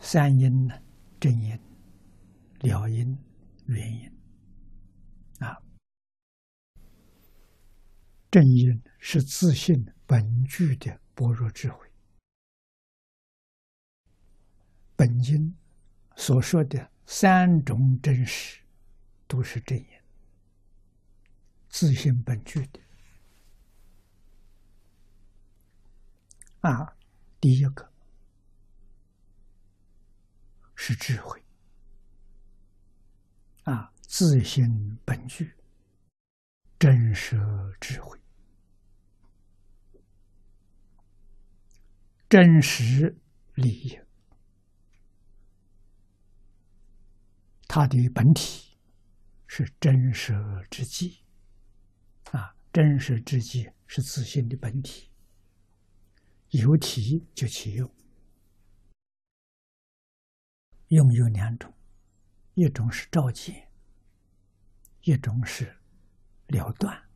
三因呢，正因、了因、原因。啊，正因是自信本具的般若智慧，本经所说的三种真实，都是正因，自信本具的。啊，第一个是智慧，啊，自性本具，真实智慧，真实理，它的本体是真实之际，啊，真实之际是自信的本体。有体就起用，用有两种，一种是照见，一种是了断。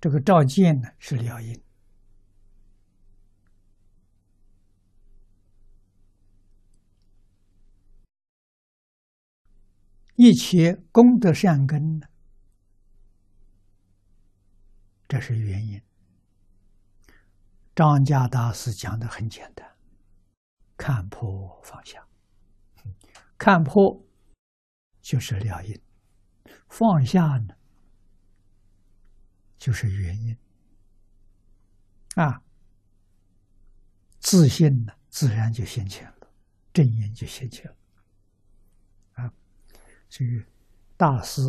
这个照见呢是了因，一切功德善根呢，这是原因。张家大师讲的很简单：看破放下。看破就是了因，放下呢就是原因。啊，自信呢，自然就现前了，正因就现前了。啊，这个大师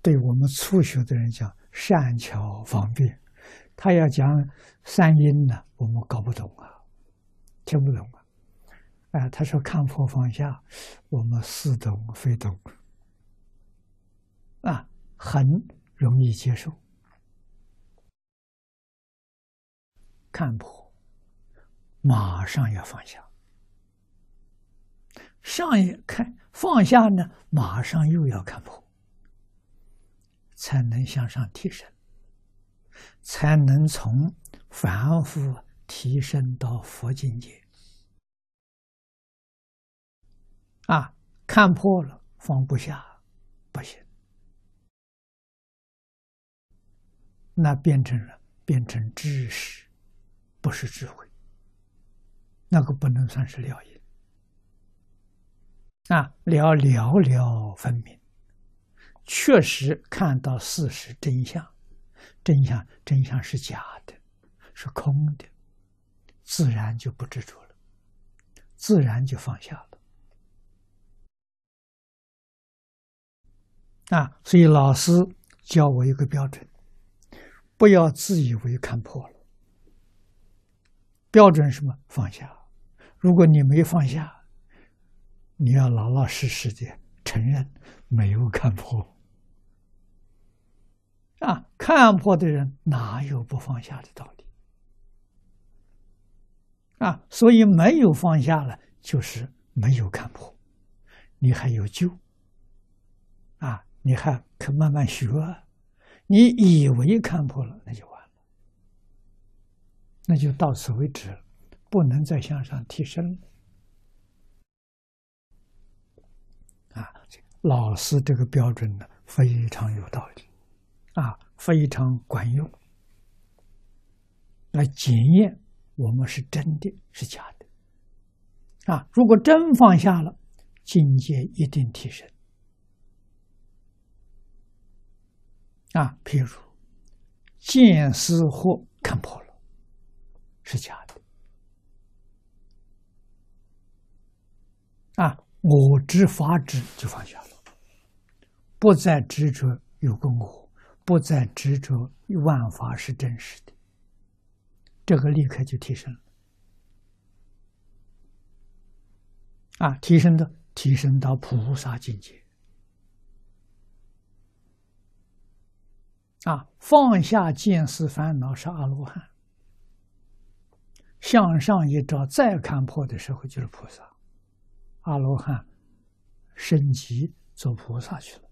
对我们初学的人讲，善巧方便。他要讲三因呢，我们搞不懂啊，听不懂啊。哎，他说看破放下，我们似懂非懂，啊，很容易接受。看破，马上要放下；上一看放下呢，马上又要看破，才能向上提升。才能从凡夫提升到佛境界。啊，看破了放不下，不行，那变成了变成知识，不是智慧，那个不能算是了因。啊，了了了分明，确实看到事实真相。真相，真相是假的，是空的，自然就不执着了，自然就放下了。啊，所以老师教我一个标准：不要自以为看破了。标准什么？放下。如果你没放下，你要老老实实的承认没有看破。啊，看破的人哪有不放下的道理？啊，所以没有放下了，就是没有看破，你还有救。啊，你还可慢慢学。你以为看破了，那就完了，那就到此为止，不能再向上提升了。啊，老师这个标准呢，非常有道理。啊，非常管用，来检验我们是真的是假的。啊，如果真放下了，境界一定提升。啊，譬如见思惑看破了，是假的。啊，我执法执就放下了，不再执着有个我。不再执着万法是真实的，这个立刻就提升了。啊，提升的提升到菩萨境界。啊，放下见思烦恼是阿罗汉，向上一照再看破的时候就是菩萨，阿罗汉升级做菩萨去了。